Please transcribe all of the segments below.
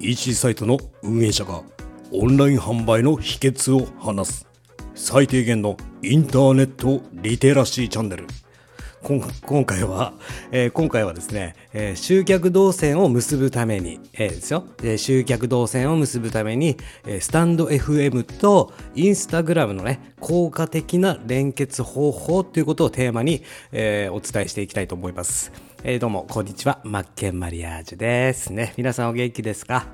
EC サイトの運営者がオンライン販売の秘訣を話す。最低限のインターネットリテラシーチャンネル。今回は、えー、今回はですね、えー、集客動線を結ぶために、えー、ですよ、え、集客動線を結ぶために、え、スタンド FM とインスタグラムのね、効果的な連結方法ということをテーマに、え、お伝えしていきたいと思います。えー、どうも、こんにちは。マッケンマリアージュですね。皆さんお元気ですか、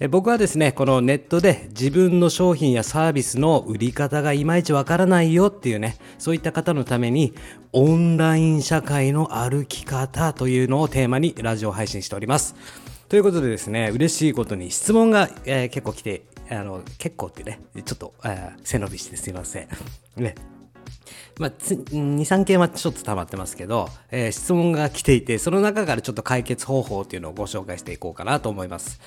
えー、僕はですね、このネットで自分の商品やサービスの売り方がいまいちわからないよっていうね、そういった方のために、オンライン社会の歩き方というのをテーマにラジオ配信しております。ということでですね、嬉しいことに質問が、えー、結構来て、あの、結構ってね、ちょっと、えー、背伸びしてすいません。ね。まあ、2、3件はちょっと溜まってますけど、えー、質問が来ていて、その中からちょっと解決方法っていうのをご紹介していこうかなと思います。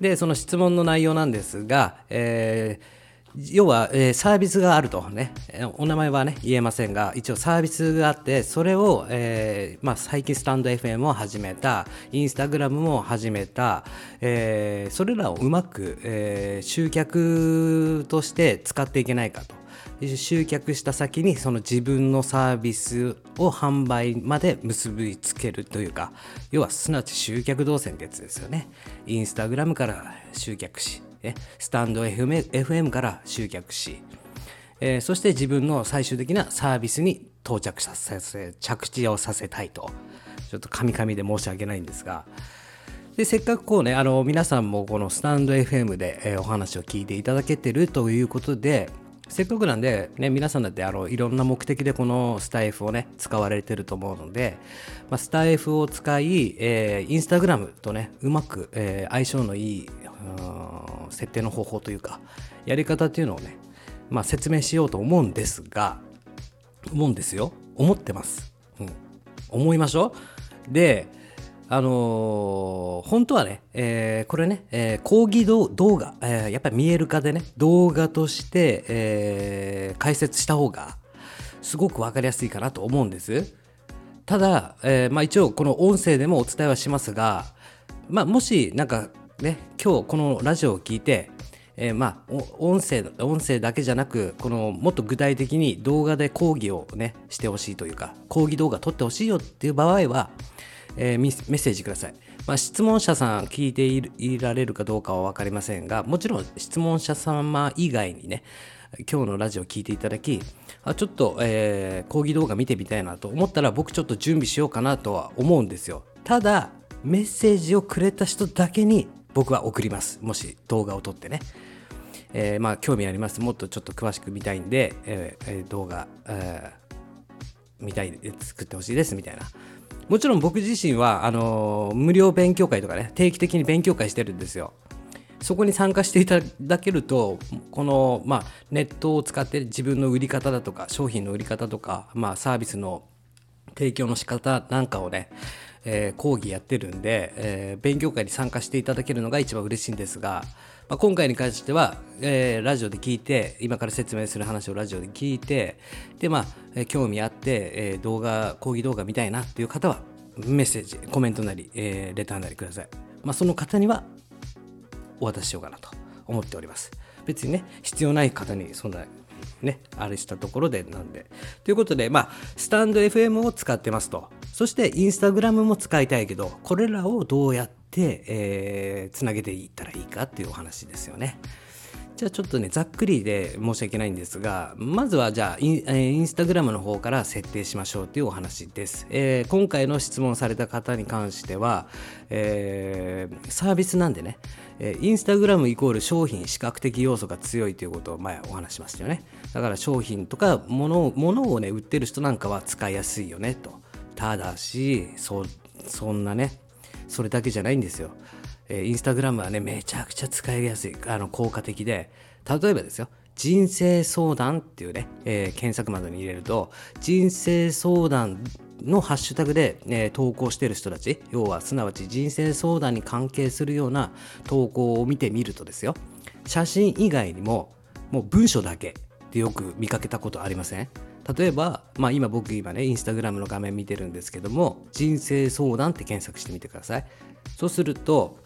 で、その質問の内容なんですが、えー要は、えー、サービスがあるとね、お名前はね、言えませんが、一応サービスがあって、それを、えー、まあ、最近スタンド FM を始めた、インスタグラムも始めた、え、それらをうまく、え、集客として使っていけないかと。集客した先にその自分のサービスを販売まで結びつけるというか要はすなわち集客動線ってやつですよね。インスタグラムから集客しスタンド FM, から集客し、そして自分の最終的なサービスに到着させ着地をさせたいと。ちょっとカミカミで申し訳ないんですが。でせっかくこうねあの皆さんもこのスタンド FM で、お話を聞いていただけてるということでせっかくなんで、ね、皆さんだってあのいろんな目的でこのスタイフをね使われてると思うので、まあ、スタイフを使い、えー、インスタグラムとねうまく、えー、相性のいい設定の方法というかやり方っていうのをね、まあ、説明しようと思うんですが思うんですよ。思ってます、うん、思いましょう。であのー、本当はね、えー、これね、えー、講義動画、えやっぱり見える化でね、動画として、え解説した方が、すごく分かりやすいかなと思うんです。ただ、えまあ、一応この音声でもお伝えはしますが、まあ、もしなんかね、今日このラジオを聞いて、えー、まあ音声音声だけじゃなくこのもっと具体的に動画で講義をねしてほしいというか講義動画撮ってほしいよっていう場合は、えー、メッセージください、まあ、質問者さん聞いていられるかどうかは分かりませんがもちろん質問者様以外にね今日のラジオ聞いていただきあちょっと、えー、講義動画見てみたいなと思ったら僕ちょっと準備しようかなとは思うんですよ。ただメッセージをくれた人だけに僕は送ります。もし動画を撮ってね、えー、まあ興味あります。もっとちょっと詳しく見たいんで、えー、動画、えー、見たい作ってほしいですみたいな。もちろん僕自身はあの、無料勉強会とかね定期的に勉強会してるんですよ。そこに参加していただけるとこの、まあ、ネットを使って自分の売り方だとか商品の売り方とか、まあ、サービスの提供の仕方なんかをねえー、講義やってるんで、えー、勉強会に参加していただけるのが一番嬉しいんですが、まあ、今回に関しては、えー、ラジオで聞いて今から説明する話をラジオで聞いてでまあ、えー、興味あって、えー、動画講義動画見たいなっていう方はメッセージコメントなり、えー、レターなりください、まあ、その方にはお渡ししようかなと思っております別にね必要ない方にそんなね、あれしたところでなんで。ということで、まあ、スタンド FM を使ってますと。そして、インスタグラムも使いたいけど、これらをどうやって、えー、つなげていったらいいかっていうお話ですよね。じゃあちょっとね、ざっくりで申し訳ないんですが、まずはじゃあイン、スタグラムの方から設定しましょうというお話です。えー、今回の質問された方に関しては、えー、サービスなんでね、えインスタグラムイコール商品視覚的要素が強いということを前お話しましたよね。だから商品とか物を物をね、売ってる人なんかは使いやすいよねと。ただし、そそんなね、それだけじゃないんですよ。えー、インスタグラムはね、めちゃくちゃ使いやすい、あの、効果的で、例えばですよ、人生相談っていうね、えー、検索窓に入れると、人生相談のハッシュタグで、えー、投稿してる人たち、要はすなわち人生相談に関係するような投稿を見てみるとですよ、写真以外にも、もう文章だけでよく見かけたことありません？例えば、まあ、今僕今ねインスタグラムの画面見てるんですけども人生相談って検索してみてください。そうすると、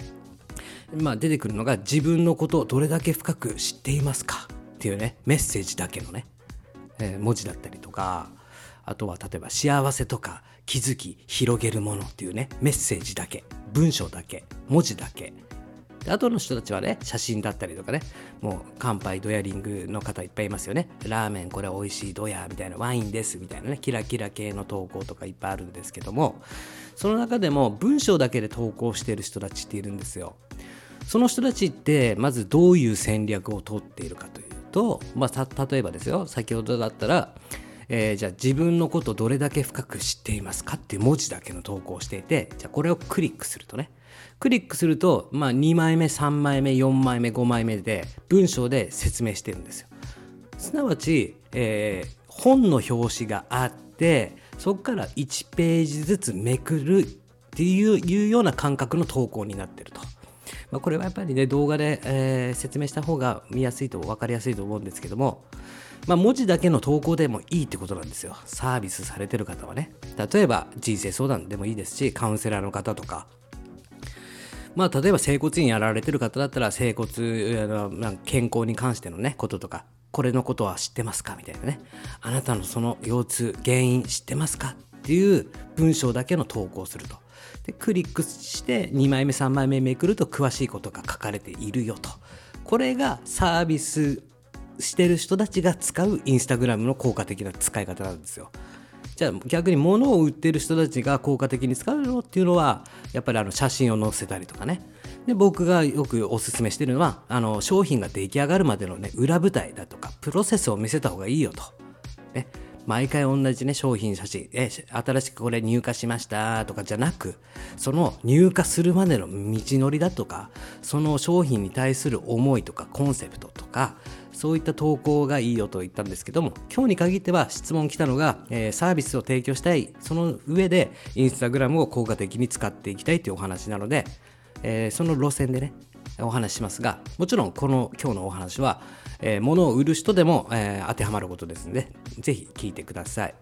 まあ、出てくるのが自分のことをどれだけ深く知っていますか？っていうねメッセージだけのね、えー、文字だったりとかあとは例えば幸せとか気づき広げるものっていうねメッセージだけ文章だけ文字だけ。で後の人たちはね写真だったりとかねもう乾杯ドヤリングの方いっぱいいますよね。ラーメンこれ美味しいドヤみたいなワインですみたいなねキラキラ系の投稿とかいっぱいあるんですけどもその中でも文章だけで投稿している人たちっているんですよ。その人たちってまずどういう戦略をとっているかというと、まあ、例えばですよ先ほどだったらえー、じゃあ自分のことどれだけ深く知っていますかっていう文字だけの投稿をしていてじゃあこれをクリックするとねクリックすると、まあ、2枚目3枚目4枚目5枚目で文章で説明してるんですよ。すなわち、えー、本の表紙があってそこから1ページずつめくるっていうような感覚の投稿になってると。まあ、これはやっぱりね動画で、えー、説明した方が見やすいと分かりやすいと思うんですけども、まあ、文字だけの投稿でもいいってことなんですよ。サービスされてる方はね。例えば人生相談でもいいですしカウンセラーの方とかまあ例えば整骨院やられてる方だったら整骨健康に関してのねこととかこれのことは知ってますかみたいなね。あなたのその腰痛原因知ってますかっていう文章だけの投稿すると。でクリックして2枚目3枚目めくると詳しいことが書かれているよと。これがサービスしてる人たちが使うインスタグラムの効果的な使い方なんですよ。じゃあ逆に物を売ってる人たちが効果的に使うのっていうのはやっぱりあの写真を載せたりとかね。で僕がよくおすすめしてるのはあの商品が出来上がるまでのね裏舞台だとかプロセスを見せた方がいいよと。ね。毎回同じね、商品写真、え、新しくこれ入荷しましたとかじゃなく、その入荷するまでの道のりだとか、その商品に対する思いとかコンセプトとか、そういった投稿がいいよと言ったんですけども、今日に限っては質問来たのが、えー、サービスを提供したい、その上で、インスタグラムを効果的に使っていきたいというお話なので、えー、その路線でね、お話しますが、もちろんこの今日のお話は、えー、物を売る人でも、えー、当てはまることですので、ぜひ聞いてください。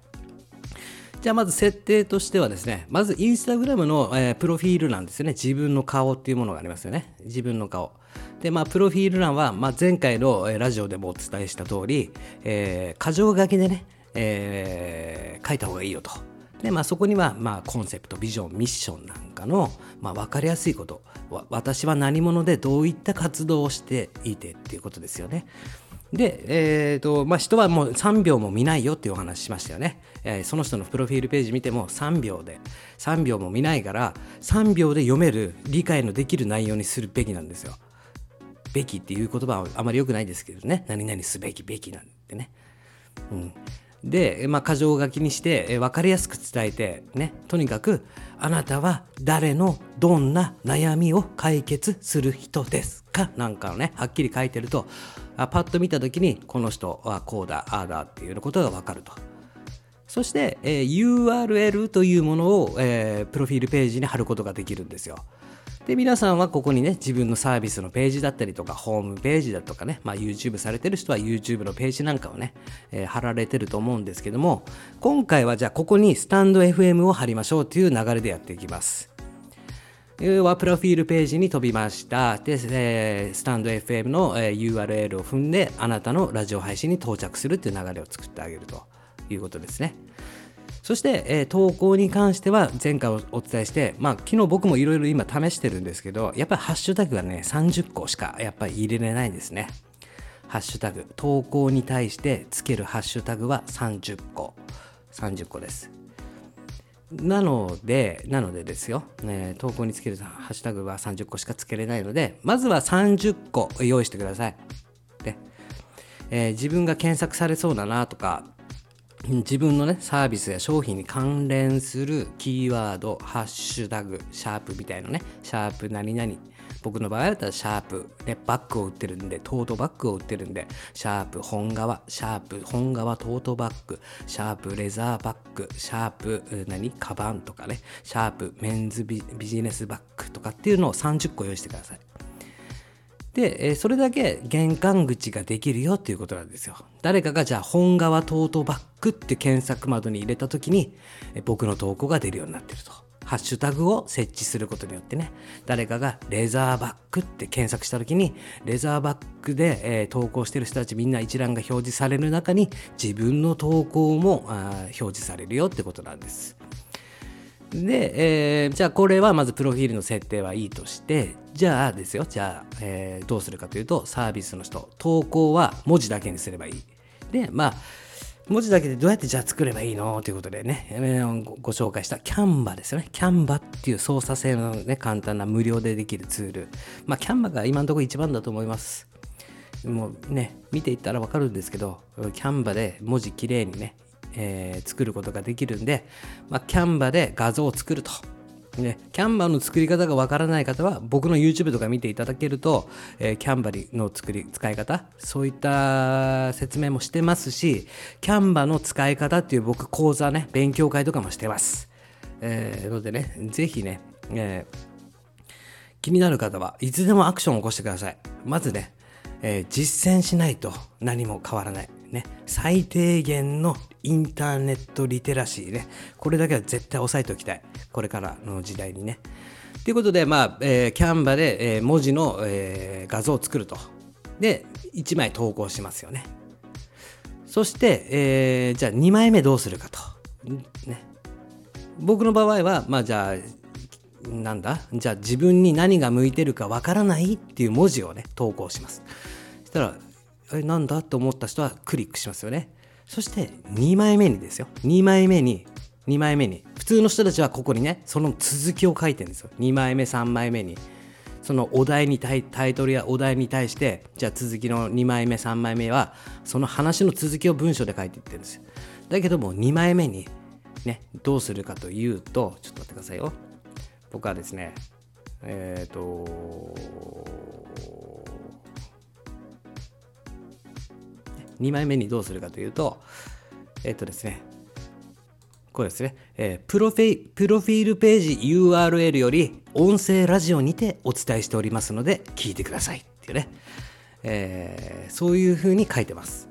じゃあまず設定としてはですね、まずインスタグラムの、えー、プロフィール欄ですよね。自分の顔っていうものがありますよね。自分の顔。で、まあ、プロフィール欄は、まあ、前回の、ラジオでもお伝えした通り、えー、箇条書きでね、えー、書いた方がいいよと。で、まあ、そこには、まあ、コンセプト、ビジョン、ミッションなんかの、まあ、分かりやすいこと。私は何者でどういった活動をしていてっていうことですよね。で、えーとまあ、人はもう3秒も見ないよっていうお話しましたよね、えー、その人のプロフィールページ見ても3秒で3秒も見ないから3秒で読める理解のできる内容にするべきなんですよべきっていう言葉はあまり良くないですけどね。何々すべきべきなんてね、うん、で、まあ、箇条書きにして、え分かりやすく伝えて、ね、とにかく、あなたは誰のどんな悩みを解決する人ですか？なんかをね、はっきり書いてると、あパッと見た時に、この人はこうだ、ああだっていうことがわかると。そして、えー、URL というものを、えー、プロフィールページに貼ることができるんですよ。で、皆さんはここにね、自分のサービスのページだったりとか、ホームページだとかね、まあ、YouTube されてる人は YouTube のページなんかをね、えー、貼られてると思うんですけども、今回はじゃあここにスタンド FM を貼りましょうという流れでやっていきます。はプロフィールページに飛びました。で、えー、スタンド FM の、えー、URL を踏んで、あなたのラジオ配信に到着するっていう流れを作ってあげるということですね。そして、えー、投稿に関しては前回お伝えして、まあ、昨日僕もいろいろ今試してるんですけど、やっぱりハッシュタグがね、30個しかやっぱり入れれないんですね。ハッシュタグ、投稿に対してつけるハッシュタグは30個。30個です。なので、なのでですよ、ね、投稿につけるハッシュタグは30個しかつけれないので、まずは30個用意してください。で、えー、自分が検索されそうだなとか、自分のねサービスや商品に関連するキーワードハッシュタグシャープみたいなねシャープ何々。僕の場合だったらシャープ、ね、バッグを売ってるんでトートバッグを売ってるんでシャープ本革シャープ本革トートバッグシャープレザーバッグシャープ何？カバンとかねシャープメンズビジネスバッグとかっていうのを30個用意してください。で、えそれだけ玄関口ができるよっていうことなんですよ。誰かがじゃあ本革トートバッグって検索窓に入れた時にえ僕の投稿が出るようになってるとハッシュタグを設置することによってね、誰かがレザーバックって検索した時に、レザーバックで、えー、投稿してる人たちみんな一覧が表示される中に、自分の投稿もあ表示されるよってことなんです。で、えー、じゃあこれはまずプロフィールの設定はいいとして、じゃあですよ、じゃあ、えー、どうするかというと、サービスの人、投稿は文字だけにすればいい。で、まあ、文字だけでどうやってじゃあ作ればいいの？ということでね、えー、ご紹介したキャンバですよね。キャンバっていう操作性のね、簡単な無料でできるツール。まあ、キャンバが今のところ一番だと思います。もうね、見ていったらわかるんですけど、キャンバで文字きれいにね、えー、作ることができるんで、まあ、キャンバで画像を作ると。ね、キャンバの作り方がわからない方は僕の YouTube とか見ていただけると、えー、キャンバリの作り使い方そういった説明もしてますしキャンバの使い方っていう僕講座ね勉強会とかもしてます、えー、のでねぜひね、え、気になる方はいつでもアクションを起こしてください。まずね、え、実践しないと何も変わらない。ね、最低限のインターネットリテラシーね、これだけは絶対押さえておきたい。これからの時代にね。ということで、まあ、えー、キャンバで、えー、文字の、えー、画像を作ると。で、1枚投稿しますよね。そして、えー、じゃあ2枚目どうするかと。ね。僕の場合は、まあじゃあ、なんだ？じゃあ自分に何が向いてるかわからないっていう文字をね、投稿します。そしたら、え、なんだ？と思った人はクリックしますよね。そして2枚目にですよ。2枚目に、2枚目に。普通の人たちはここにね、その続きを書いてるんですよ。2枚目、3枚目に。そのお題にタイトルやお題に対して、じゃあ続きの2枚目、3枚目は、その話の続きを文章で書いていってるんですよ。だけども2枚目に、ね、どうするかというと、ちょっと待ってくださいよ。僕はですね、えっ、ー、と、2枚目にどうするかというと、えっとですね、これですね、えー、プロフィプロフィールページ URL より音声ラジオにてお伝えしておりますので聞いてくださいっていうね、えー、そういう風に書いてます。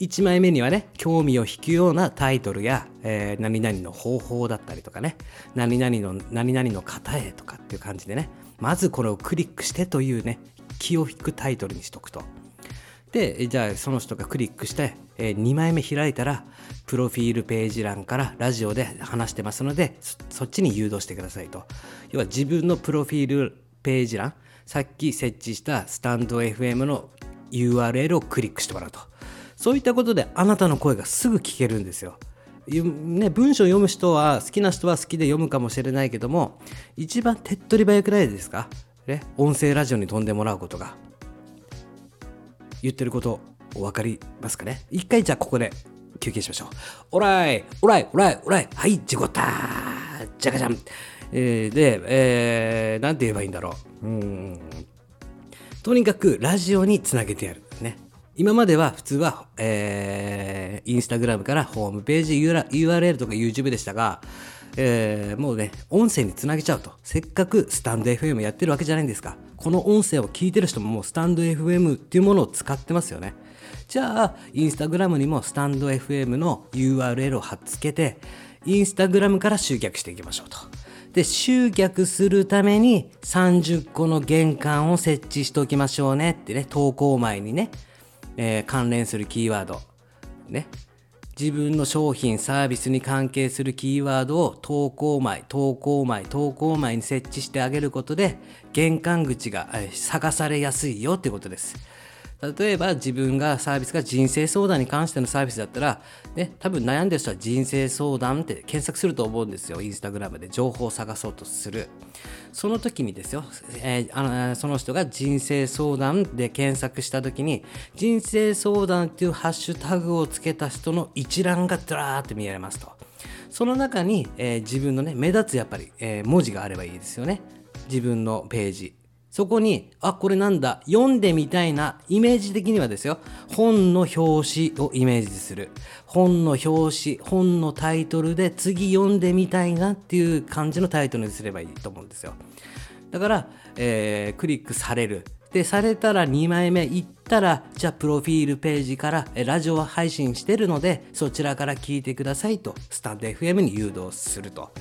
1枚目にはね、興味を引くようなタイトルや、えー、何々の方法だったりとかね、何々の何々の方へとかっていう感じでね、まずこれをクリックしてというね、気を引くタイトルにしとくと。で、じゃあその人がクリックして、え、2枚目開いたら、プロフィールページ欄からラジオで話してますのでそ、そっちに誘導してくださいと。要は自分のプロフィールページ欄、さっき設置したスタンド FM の URL をクリックしてもらうと。そういったことであなたの声がすぐ聞けるんですよ。ね、文章を読む人は好きな人は好きで読むかもしれないけども一番手っ取り早くないですか、ね、音声ラジオに飛んでもらうことが言ってることお分かりますかね？一回じゃあここで休憩しましょう。オライオライオライオライはい事故ったじゃかじゃんえー、で、えー、なんて言えばいいんだろう。うん。とにかくラジオにつなげてやる。ね。今までは普通は、えー、インスタグラムからホームページ URL とか YouTube でしたが、えー、もうね、音声につなげちゃうと。せっかくスタンド FM やってるわけじゃないんですか。この音声を聞いてる人ももうスタンド FM っていうものを使ってますよね。じゃあ、インスタグラムにもスタンド FM の URL を貼っつけて、インスタグラムから集客していきましょうと。で、集客するために30個の玄関を設置しておきましょうねってね、投稿前にね、えー、関連するキーワード、ね、自分の商品サービスに関係するキーワードを投稿前投稿前投稿前に設置してあげることで玄関口が探されやすいよってことです。例えば自分がサービスが人生相談に関してのサービスだったら、ね、多分悩んでる人は人生相談って検索すると思うんですよ。インスタグラムで情報を探そうとする。その時にですよ、えー、あのその人が人生相談で検索した時に、人生相談っていうハッシュタグをつけた人の一覧がドラーって見られますと。その中に、えー、自分のね、目立つやっぱり、えー、文字があればいいですよね。自分のページ。そこに、あ、これなんだ、読んでみたいな、イメージ的にはですよ、本の表紙をイメージする。本の表紙、本のタイトルで次読んでみたいなっていう感じのタイトルにすればいいと思うんですよ。だから、えー、クリックされる。で、されたら2枚目行ったら、じゃあ、プロフィールページから、ラジオは配信してるので、そちらから聞いてくださいと、スタンド FM に誘導すると。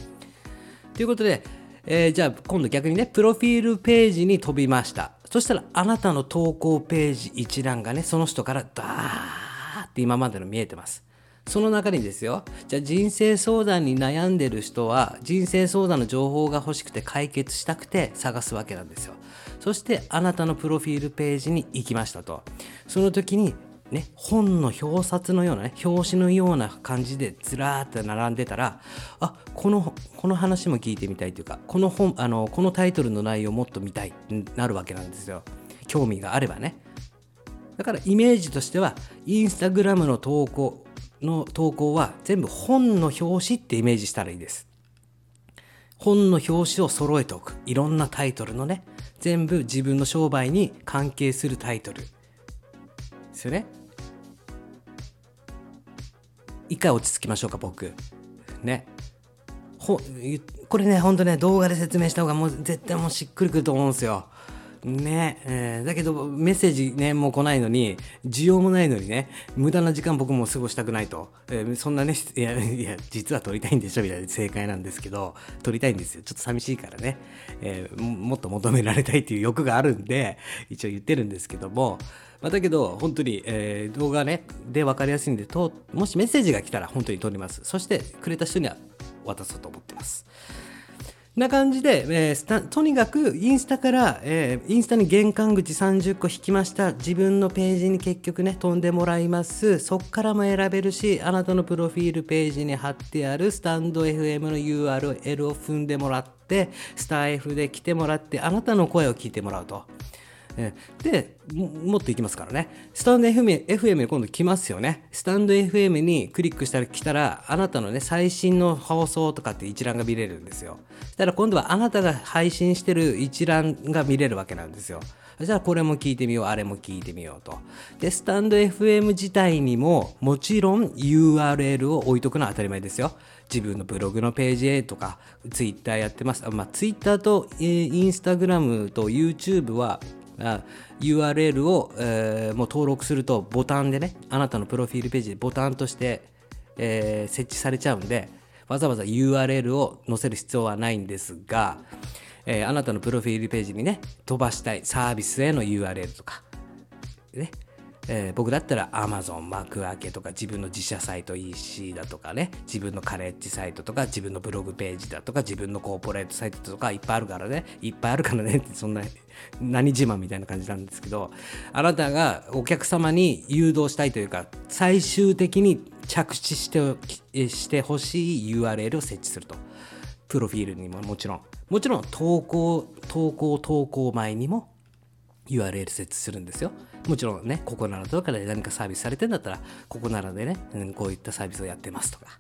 ということで、えーじゃあ今度逆にねプロフィールページに飛びました。そしたらあなたの投稿ページ一覧がねその人からダーって今までの見えてます。その中にですよ。じゃあ人生相談に悩んでる人は人生相談の情報が欲しくて解決したくて探すわけなんですよ。そしてあなたのプロフィールページに行きましたと。その時にね、本の表札のようなね表紙のような感じでずらーっと並んでたらあこのこの話も聞いてみたいというかこの本あのこのタイトルの内容もっと見たいってなるわけなんですよ。興味があればね。だからイメージとしてはインスタグラムの投稿の投稿は全部本の表紙ってイメージしたらいいです。本の表紙を揃えておく。いろんなタイトルのね全部自分の商売に関係するタイトル。ですよね。一回落ち着きましょうか僕。ね。ほこれねほんとね動画で説明した方がもう絶対もうしっくりくると思うんですよ。ねえーだけどメッセージねもう来ないのに需要もないのにね無駄な時間僕も過ごしたくないと、えーそんなねいやいや実は撮りたいんでしょみたいな正解なんですけど撮りたいんですよ。ちょっと寂しいからね、えーもっと求められたいっていう欲があるんで一応言ってるんですけども。まあ、だけど本当に、え動画ねで分かりやすいんでともしメッセージが来たら本当に撮ります。そしてくれた人には渡そうと思ってます。な感じで、えーとにかくインスタから、えーインスタに玄関口30個引きました自分のページに結局ね飛んでもらいますそっからも選べるしあなたのプロフィールページに貼ってあるスタンド FM の URL を踏んでもらってスター F で来てもらってあなたの声を聞いてもらうと。えでもっといきますからね。スタンド FM, FM に今度来ますよね。スタンド FM にクリックしたら来たらあなたのね最新の放送とかって一覧が見れるんですよ。そしたら今度はあなたが配信してる一覧が見れるわけなんですよ。じゃあこれも聞いてみようあれも聞いてみようと。でスタンド FM 自体にももちろん URL を置いとくのは当たり前ですよ。自分のブログのページへとか Twitter やってます。まあ Twitter と、えー、Instagram と YouTube は URL を、えーもう登録するとボタンでねあなたのプロフィールページでボタンとして、えー設置されちゃうんでわざわざ URL を載せる必要はないんですが、えーあなたのプロフィールページにね飛ばしたいサービスへの URL とかねえー僕だったら Amazon 幕開けとか自分の自社サイト EC だとかね自分のカレッジサイトとか自分のブログページだとか自分のコーポレートサイトとかいっぱいあるからねいっぱいあるからねってそんな何自慢みたいな感じなんですけどあなたがお客様に誘導したいというか最終的に着地してしてほしい URL を設置すると。プロフィールにももちろん。もちろん投稿投稿投稿前にも URL 設置するんですよ。もちろんね、ここならとかで何かサービスされてんだったら、ここならでね、うんこういったサービスをやってますとか。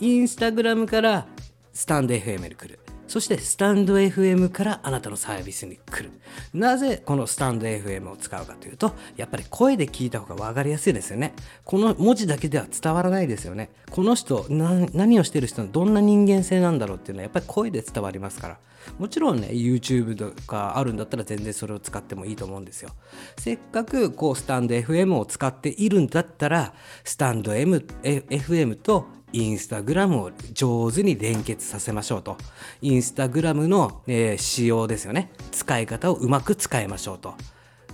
インスタグラムからスタンド FM に来る。そしてスタンド FM からあなたのサービスに来る。なぜこのスタンド FM を使うかというと、やっぱり声で聞いた方が分かりやすいですよね。この文字だけでは伝わらないですよね。この人、何をしてる人のどんな人間性なんだろうっていうのはやっぱり声で伝わりますから。もちろんね YouTube とかあるんだったら全然それを使ってもいいと思うんですよせっかくこうスタンド FM を使っているんだったらスタンド M FM とインスタグラムを上手に連結させましょうと。インスタグラムの、えー仕様ですよね。使い方をうまく使いましょうと。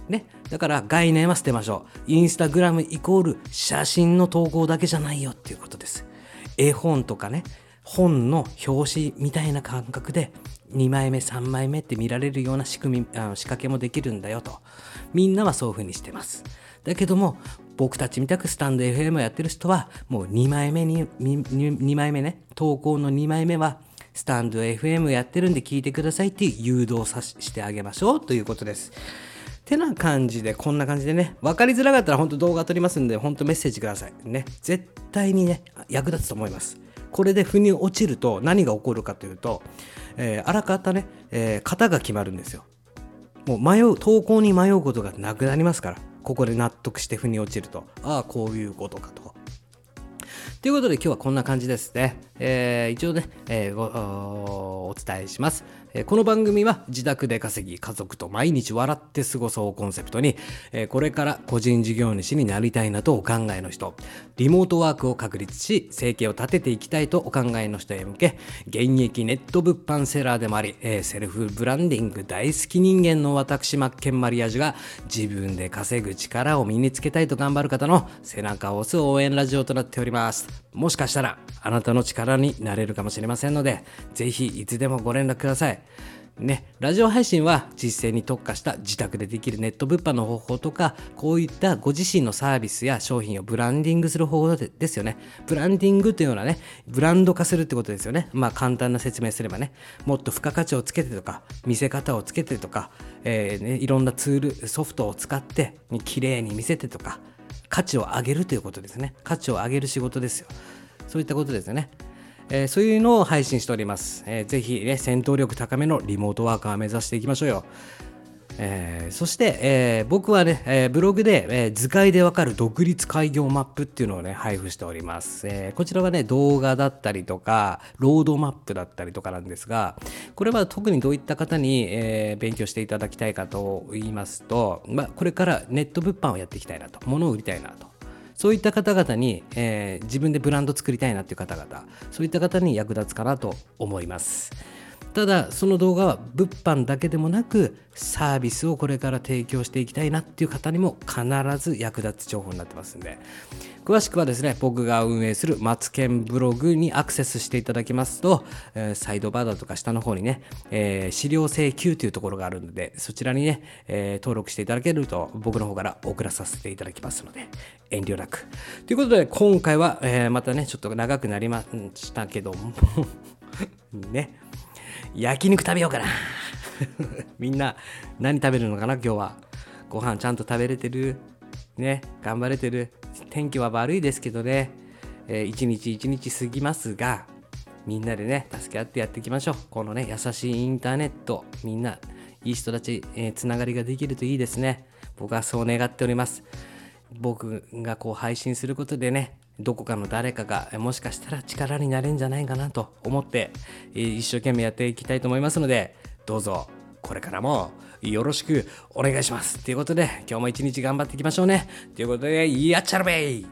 ね、だから概念は捨てましょう。インスタグラムイコール写真の投稿だけじゃないよっていうことです。絵本とかね。本の表紙みたいな感覚で2枚目3枚目って見られるような仕組みあの仕掛けもできるんだよと。みんなはそういう風にしてます。だけども僕たちみたくスタンド FM をやってる人はもう2枚目に 2, 枚目ね。投稿の2枚目はスタンド FM やってるんで聞いてくださいって誘導さししてあげましょうということです。てな感じでこんな感じでね。分かりづらかったら本当動画撮りますんで本当メッセージくださいね。絶対にね役立つと思います。これで腑に落ちると何が起こるかというと、えーあらかたね、えー型が決まるんですよ。もう迷う投稿に迷うことがなくなりますから。ここで納得して腑に落ちるとああこういうことかとということで今日はこんな感じですね。えー一応ね、えーお伝えします。この番組は自宅で稼ぎ家族と毎日笑って過ごそうコンセプトに、これから個人事業主になりたいなとお考えの人リモートワークを確立し生計を立てていきたいとお考えの人へ向け現役ネット物販セラーでもあり、セルフブランディング大好き人間の私マッケンマリアージュが自分で稼ぐ力を身につけたいと頑張る方の背中を押す応援ラジオとなっております。もしかしたらあなたの力になれるかもしれませんのでぜひいつでもご連絡ください。ね、ラジオ配信は実践に特化した自宅でできるネット物販の方法とかこういったご自身のサービスや商品をブランディングする方法でですよね。ブランディングというのはねブランド化するってことですよね。まあ簡単な説明すればね。もっと付加価値をつけてとか見せ方をつけてとか、えーね、いろんなツールソフトを使って綺麗に見せてとか価値を上げるということですね。価値を上げる仕事ですよ。そういったことですよね。えーそういうのを配信しております。えーぜひね、戦闘力高めのリモートワーカー目指していきましょうよ。えーそして、えー僕はね、えーブログで、え図解でわかる独立開業マップっていうのをね、配布しております。えこちらはね、動画だったりとか、ロードマップだったりとかなんですが、これは特にどういった方に、えー勉強していただきたいかと言いますと、まあ、これからネット物販をやっていきたいなと、物を売りたいなと。そういった方々に、えー自分でブランド作りたいなっていう方々、そういった方に役立つかなと思います。ただ、その動画は物販だけでもなく、サービスをこれから提供していきたいなっていう方にも必ず役立つ情報になってますんで、詳しくはですね、僕が運営するマツケンブログにアクセスしていただきますと、えサイドバーだとか下の方にね、えー資料請求というところがあるので、そちらにね、えー登録していただけると僕の方から送らさせていただきますので、遠慮なく。ということで、今回は、えーまたね、ちょっと長くなりましたけども、ね、焼肉食べようかな。みんな何食べるのかな今日は。ご飯ちゃんと食べれてるね、頑張れてる。天気は悪いですけどね、えー一日一日過ぎますが、みんなでね、助け合ってやっていきましょう。このね、優しいインターネット、みんな、いい人たち、えーつながりができるといいですね。僕はそう願っております。僕がこう配信することでね、どこかの誰かがもしかしたら力になれるんじゃないかなと思って、一生懸命やっていきたいと思いますので、どうぞこれからもよろしくお願いします。ということで、今日も一日頑張っていきましょうね。ということで、やっちゃるべい